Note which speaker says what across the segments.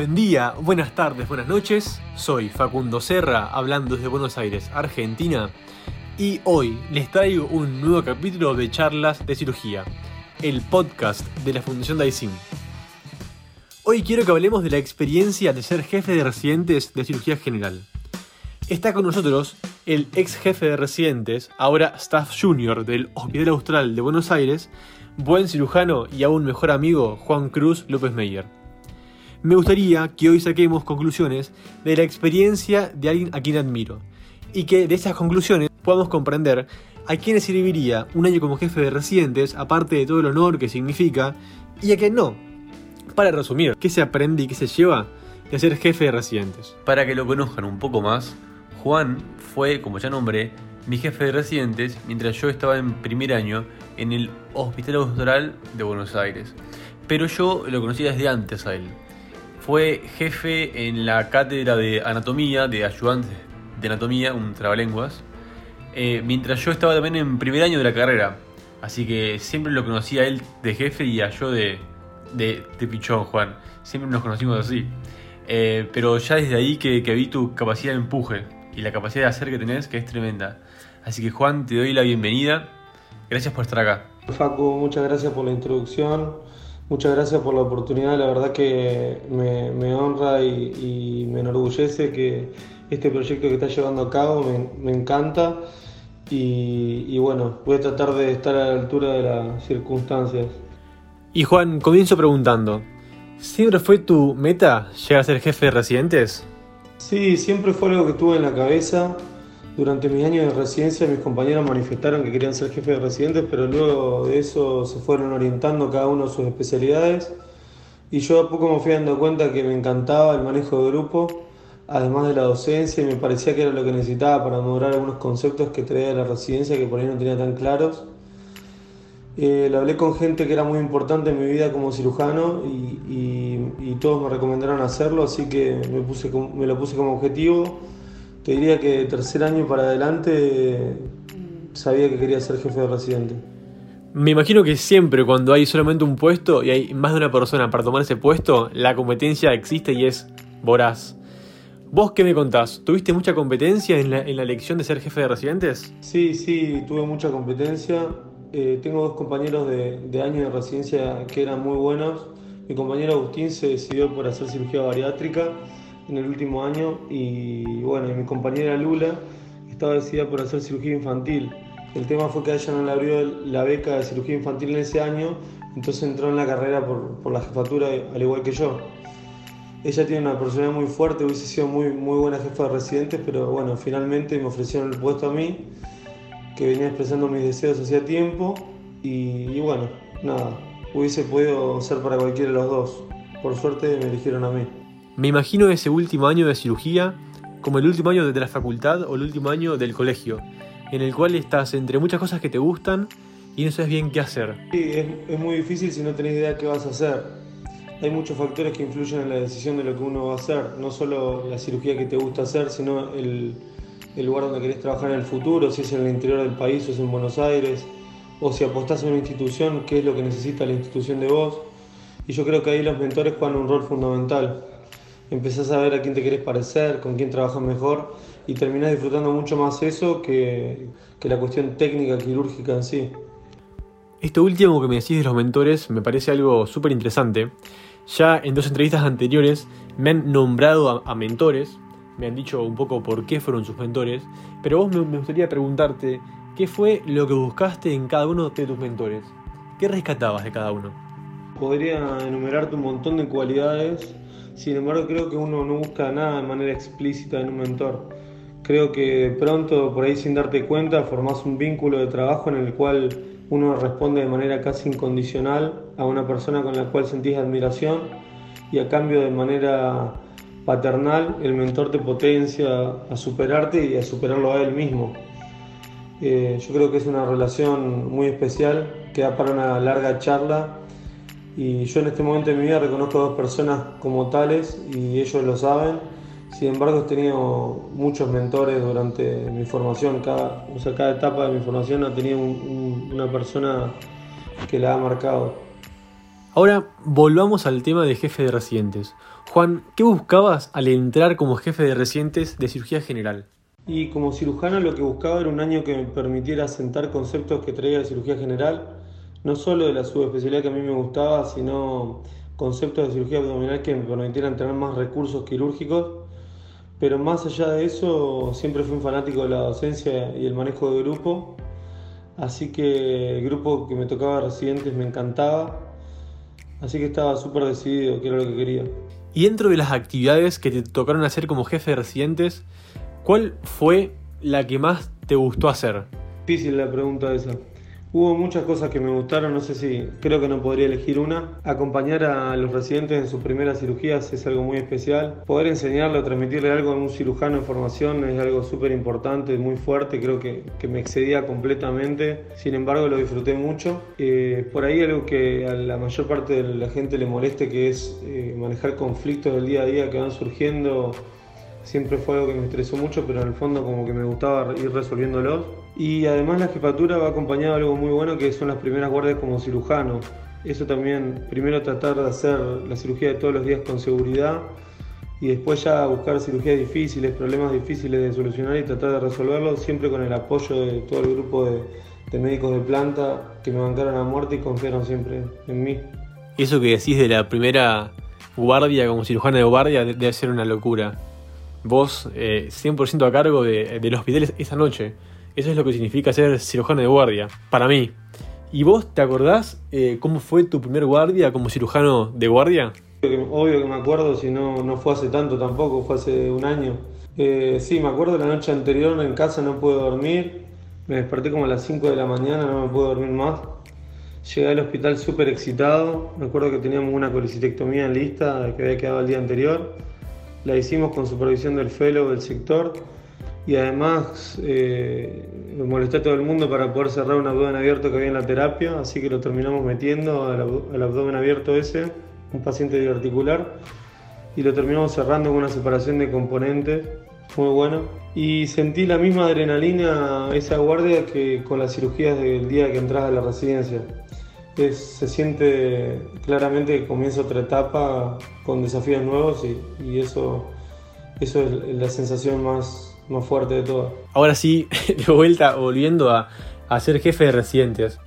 Speaker 1: Buen día, buenas tardes, buenas noches. Soy Facundo Serra, hablando desde Buenos Aires, Argentina. Y hoy les traigo un nuevo capítulo de charlas de cirugía, el podcast de la Fundación Daisin. Hoy quiero que hablemos de la experiencia de ser jefe de residentes de cirugía general. Está con nosotros el ex jefe de residentes, ahora staff junior del Hospital Austral de Buenos Aires, buen cirujano y aún mejor amigo Juan Cruz López Meyer. Me gustaría que hoy saquemos conclusiones de la experiencia de alguien a quien admiro y que de esas conclusiones podamos comprender a quién serviría un año como jefe de residentes, aparte de todo el honor que significa, y a quién no. Para resumir, ¿qué se aprende y qué se lleva de ser jefe de residentes?
Speaker 2: Para que lo conozcan un poco más, Juan fue, como ya nombré, mi jefe de residentes mientras yo estaba en primer año en el Hospital Austral de Buenos Aires. Pero yo lo conocí desde antes a él. Fue jefe en la cátedra de anatomía, de ayudantes de anatomía, un trabalenguas, eh, mientras yo estaba también en primer año de la carrera. Así que siempre lo conocí a él de jefe y a yo de, de, pichón, Juan. Siempre nos conocimos así. Eh, pero ya desde ahí que, que vi tu capacidad de empuje y la capacidad de hacer que tenés, que es tremenda. Así que Juan, te doy la bienvenida. Gracias por estar acá.
Speaker 3: Facu, muchas gracias por la introducción. Muchas gracias por la oportunidad, la verdad que me, honra y, me enorgullece que este proyecto que estás llevando a cabo me, encanta y, bueno, voy a tratar de estar a la altura de las circunstancias.
Speaker 1: Y Juan, comienzo preguntando, ¿siempre fue tu meta llegar a ser jefe de residentes?
Speaker 3: Sí, siempre fue algo que tuve en la cabeza. Durante mis años de residencia mis compañeros manifestaron que querían ser jefe de residentes, pero luego de eso se fueron orientando cada uno a sus especialidades. Y yo a poco me fui dando cuenta que me encantaba el manejo de grupo, además de la docencia, y me parecía que era lo que necesitaba para mejorar algunos conceptos que traía de la residencia que por ahí no tenía tan claros. Eh, hablé con gente que era muy importante en mi vida como cirujano y, todos me recomendaron hacerlo, así que me lo puse como objetivo. Te diría que tercer año para adelante sabía que quería ser jefe de residente.
Speaker 1: Me imagino que siempre cuando hay solamente un puesto y hay más de una persona para tomar ese puesto, la competencia existe y es voraz. ¿Vos qué me contás? ¿Tuviste mucha competencia en la, en la elección de ser jefe de residentes?
Speaker 3: Sí, sí, tuve mucha competencia. Eh, tengo dos compañeros de, de, año de residencia que eran muy buenos. Mi compañero Agustín se decidió por hacer cirugía bariátrica en el último año y bueno, mi compañera Lula estaba decidida por hacer cirugía infantil. El tema fue que ella no le abrió la beca de cirugía infantil en ese año, entonces entró en la carrera por, por la jefatura al igual que yo. Ella tiene una personalidad muy fuerte, hubiese sido muy, muy buena jefa de residentes, pero bueno, finalmente me ofrecieron el puesto a mí que venía expresando mis deseos hacía tiempo y, bueno, nada, hubiese podido ser para cualquiera de los dos. Por suerte me eligieron a mí.
Speaker 1: Me imagino ese último año de cirugía como el último año de la facultad o el último año del colegio, en el cual estás entre muchas cosas que te gustan y no sabes bien qué hacer.
Speaker 3: Sí, es, muy difícil si no tenés idea qué vas a hacer. Hay muchos factores que influyen en la decisión de lo que uno va a hacer, no solo la cirugía que te gusta hacer, sino el, el lugar donde querés trabajar en el futuro, si es en el interior del país o es en Buenos Aires, o si apostás en una institución, qué es lo que necesita la institución de vos. Y yo creo que ahí los mentores juegan un rol fundamental. Empezás a ver a quién te querés parecer, con quién trabajas mejor y terminás disfrutando mucho más eso que, que la cuestión técnica quirúrgica en sí.
Speaker 1: Esto último que me decís de los mentores me parece algo súper interesante. Ya en dos entrevistas anteriores me han nombrado a mentores, me han dicho un poco por qué fueron sus mentores, pero vos me gustaría preguntarte, ¿qué fue lo que buscaste en cada uno de tus mentores? ¿Qué rescatabas de cada uno?
Speaker 3: Podría enumerarte un montón de cualidades, sin embargo creo que uno no busca nada de manera explícita en un mentor. Creo que pronto, por ahí sin darte cuenta, formás un vínculo de trabajo en el cual uno responde de manera casi incondicional a una persona con la cual sentís admiración y a cambio de manera paternal, el mentor te potencia a superarte y a superarlo a él mismo. Eh, yo creo que es una relación muy especial que da para una larga charla y yo en este momento de mi vida reconozco a dos personas como tales y ellos lo saben. Sin embargo, he tenido muchos mentores durante mi formación. Cada, o sea, cada etapa de mi formación ha tenido una persona que la ha marcado.
Speaker 1: Ahora volvamos al tema de jefe de residentes. Juan, ¿qué buscabas al entrar como jefe de residentes de cirugía general?
Speaker 3: Y como cirujano lo que buscaba era un año que me permitiera sentar conceptos que traía de cirugía general, no solo de la subespecialidad que a mí me gustaba, sino conceptos de cirugía abdominal que me permitieran tener más recursos quirúrgicos. Pero más allá de eso, siempre fui un fanático de la docencia y el manejo de grupo. Así que el grupo que me tocaba residentes me encantaba. Así que estaba súper decidido que era lo que quería.
Speaker 1: Y dentro de las actividades que te tocaron hacer como jefe de residentes, ¿cuál fue la que más te gustó hacer?
Speaker 3: Difícil la pregunta esa. Hubo muchas cosas que me gustaron, no sé si creo que no podría elegir una. Acompañar a los residentes en sus primeras cirugías es algo muy especial. Poder enseñarle o transmitirle algo a un cirujano en formación es algo súper importante, muy fuerte, creo que, que, me excedía completamente. Sin embargo, lo disfruté mucho. Eh, por ahí algo que a la mayor parte de la gente le moleste, que es eh, manejar conflictos del día a día que van surgiendo siempre fue algo que me estresó mucho, pero en el fondo como que me gustaba ir resolviéndolos. Y además la jefatura va acompañada de algo muy bueno que son las primeras guardias como cirujano. Eso también, primero tratar de hacer la cirugía de todos los días con seguridad y después ya buscar cirugías difíciles, problemas difíciles de solucionar y tratar de resolverlos, siempre con el apoyo de todo el grupo de, médicos de planta que me bancaron a muerte y confiaron siempre en mí.
Speaker 1: Eso que decís de la primera guardia como cirujana de guardia debe ser una locura vos eh, 100% a cargo de, del hospital esa noche. Eso es lo que significa ser cirujano de guardia, para mí. ¿Y vos te acordás eh, cómo fue tu primer guardia como cirujano de guardia?
Speaker 3: Obvio que me acuerdo, si no, no fue hace tanto tampoco, fue hace un año. Eh, sí, me acuerdo la noche anterior en casa no pude dormir, me desperté como a las 5 de la mañana, no me pude dormir más. Llegué al hospital súper excitado, me acuerdo que teníamos una colicitectomía en lista que había quedado el día anterior la hicimos con supervisión del fellow del sector y además eh, molesté a todo el mundo para poder cerrar un abdomen abierto que había en la terapia, así que lo terminamos metiendo al, abdomen abierto ese, un paciente diverticular, y lo terminamos cerrando con una separación de componentes muy bueno. Y sentí la misma adrenalina esa guardia que con las cirugías del día que entras a la residencia se siente claramente que comienza otra etapa con desafíos nuevos y, eso, eso es la sensación más, más fuerte de todo.
Speaker 1: Ahora sí, de vuelta, volviendo a, a ser jefe de residentes.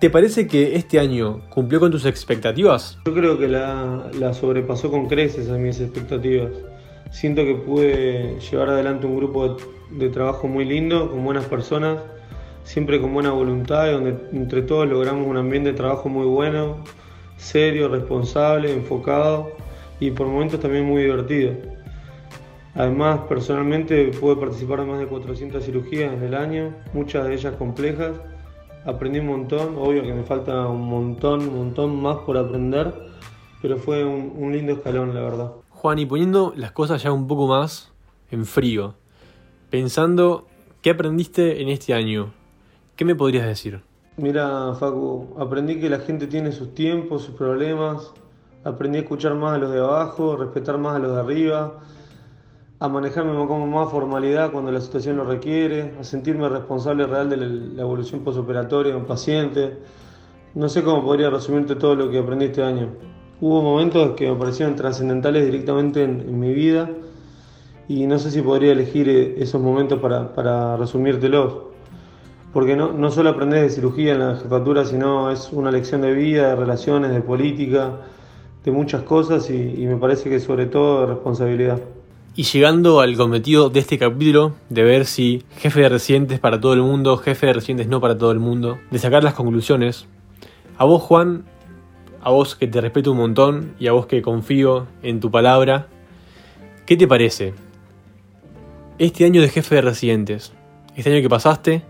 Speaker 1: ¿Te parece que este año cumplió con tus expectativas?
Speaker 3: Yo creo que la, la, sobrepasó con creces a mis expectativas. Siento que pude llevar adelante un grupo de, de trabajo muy lindo, con buenas personas siempre con buena voluntad, donde entre todos logramos un ambiente de trabajo muy bueno, serio, responsable, enfocado y por momentos también muy divertido. Además, personalmente pude participar en más de 400 cirugías en el año, muchas de ellas complejas. Aprendí un montón, obvio que me falta un montón, un montón más por aprender, pero fue un, un lindo escalón, la verdad.
Speaker 1: Juan, y poniendo las cosas ya un poco más en frío, pensando, ¿qué aprendiste en este año? ¿Qué me podrías decir?
Speaker 3: Mira, Facu, aprendí que la gente tiene sus tiempos, sus problemas. Aprendí a escuchar más a los de abajo, respetar más a los de arriba, a manejarme con más formalidad cuando la situación lo requiere, a sentirme responsable real de la evolución posoperatoria de un paciente. No sé cómo podría resumirte todo lo que aprendí este año. Hubo momentos que me parecieron trascendentales directamente en, mi vida y no sé si podría elegir eh, esos momentos para, para resumírtelos porque no, no solo aprendes de cirugía en la jefatura, sino es una lección de vida, de relaciones, de política, de muchas cosas y me parece que sobre todo de responsabilidad.
Speaker 1: Y llegando al cometido de este capítulo, de ver si jefe de residentes para todo el mundo, jefe de residentes no para todo el mundo, de sacar las conclusiones, a vos Juan, a vos que te respeto un montón y a vos que confío en tu palabra, ¿qué te parece? Este año de jefe de residentes, este año que pasaste,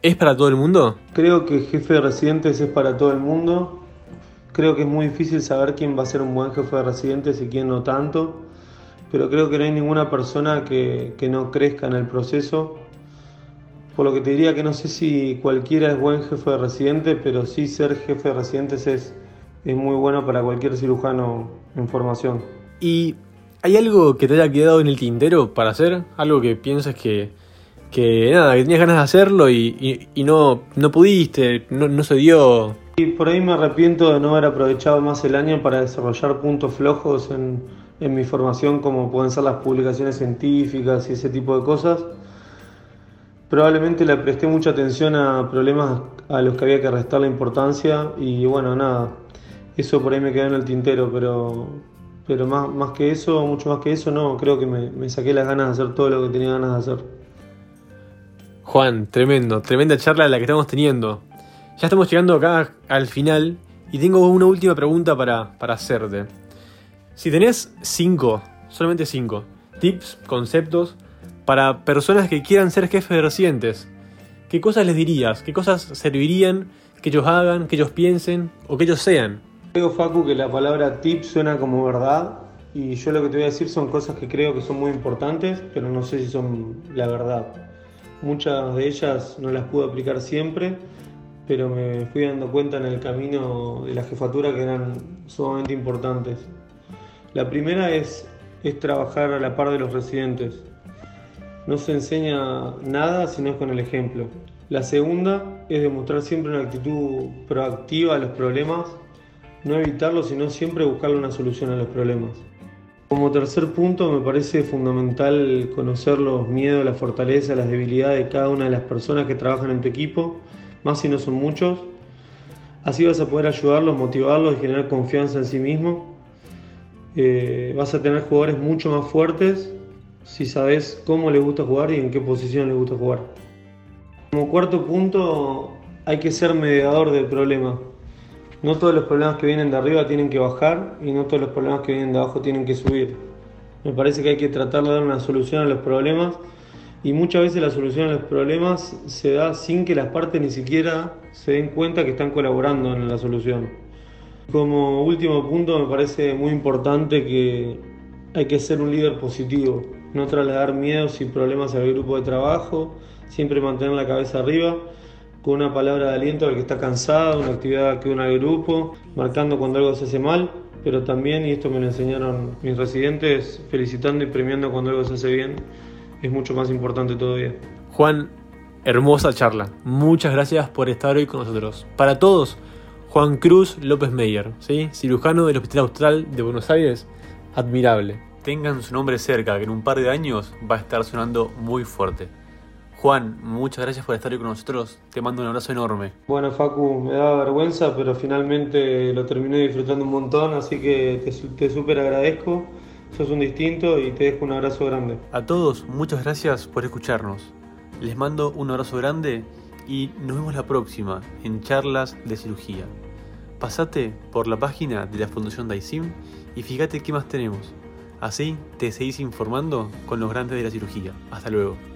Speaker 1: ¿Es para todo el mundo?
Speaker 3: Creo que jefe de residentes es para todo el mundo. Creo que es muy difícil saber quién va a ser un buen jefe de residentes y quién no tanto. Pero creo que no hay ninguna persona que, que no crezca en el proceso. Por lo que te diría que no sé si cualquiera es buen jefe de residente, pero sí ser jefe de residentes es, es muy bueno para cualquier cirujano en formación.
Speaker 1: ¿Y hay algo que te haya quedado en el tintero para hacer? ¿Algo que pienses que, que nada, que tenías ganas de hacerlo y, y, no, no pudiste, no, no se dio
Speaker 3: Y por ahí me arrepiento de no haber aprovechado más el año para desarrollar puntos flojos en, en mi formación, como pueden ser las publicaciones científicas y ese tipo de cosas. Probablemente le presté mucha atención a problemas a los que había que restar la importancia y bueno, nada, eso por ahí me quedó en el tintero, pero, pero más, más que eso, mucho más que eso, no, creo que me, me saqué las ganas de hacer todo lo que tenía ganas de hacer.
Speaker 1: Juan, tremendo, tremenda charla la que estamos teniendo. Ya estamos llegando acá al final y tengo una última pregunta para, para hacerte. Si tenés cinco, solamente cinco, tips, conceptos para personas que quieran ser jefes de residentes, ¿qué cosas les dirías? ¿Qué cosas servirían que ellos hagan, que ellos piensen o que ellos sean?
Speaker 3: Creo, Facu, que la palabra tip suena como verdad y yo lo que te voy a decir son cosas que creo que son muy importantes, pero no sé si son la verdad. Muchas de ellas no las pude aplicar siempre, pero me fui dando cuenta en el camino de la jefatura que eran sumamente importantes. La primera es, trabajar a la par de los residentes. No se enseña nada si no es con el ejemplo. La segunda es demostrar siempre una actitud proactiva a los problemas, no evitarlos, sino siempre buscarle una solución a los problemas. Como tercer punto, me parece fundamental conocer los miedos, las fortalezas, las debilidades de cada una de las personas que trabajan en tu equipo, más si no son muchos. Así vas a poder ayudarlos, motivarlos y generar confianza en sí mismo. Eh, vas a tener jugadores mucho más fuertes si sabes cómo les gusta jugar y en qué posición les gusta jugar. Como cuarto punto, hay que ser mediador del problema. No todos los problemas que vienen de arriba tienen que bajar y no todos los problemas que vienen de abajo tienen que subir. Me parece que hay que tratar de dar una solución a los problemas y muchas veces la solución a los problemas se da sin que las partes ni siquiera se den cuenta que están colaborando en la solución. Como último punto me parece muy importante que hay que ser un líder positivo, no trasladar miedos y problemas al grupo de trabajo, siempre mantener la cabeza arriba, con una palabra de aliento al que está cansado, una actividad que une al grupo, marcando cuando algo se hace mal, pero también, y esto me lo enseñaron mis residentes, felicitando y premiando cuando algo se hace bien, es mucho más importante todavía.
Speaker 1: Juan, hermosa charla. Muchas gracias por estar hoy con nosotros. Para todos, Juan Cruz López Meyer, ¿sí? cirujano del Hospital Austral de Buenos Aires, admirable.
Speaker 2: Tengan su nombre cerca, que en un par de años va a estar sonando muy fuerte. Juan, muchas gracias por estar hoy con nosotros. Te mando un abrazo enorme.
Speaker 3: Bueno, Facu, me da vergüenza, pero finalmente lo terminé disfrutando un montón, así que te, te súper agradezco. Sos un distinto y te dejo un abrazo grande.
Speaker 2: A todos, muchas gracias por escucharnos. Les mando un abrazo grande y nos vemos la próxima en charlas de cirugía. Pasate por la página de la Fundación Daisim y fíjate qué más tenemos. Así te seguís informando con los grandes de la cirugía. Hasta luego.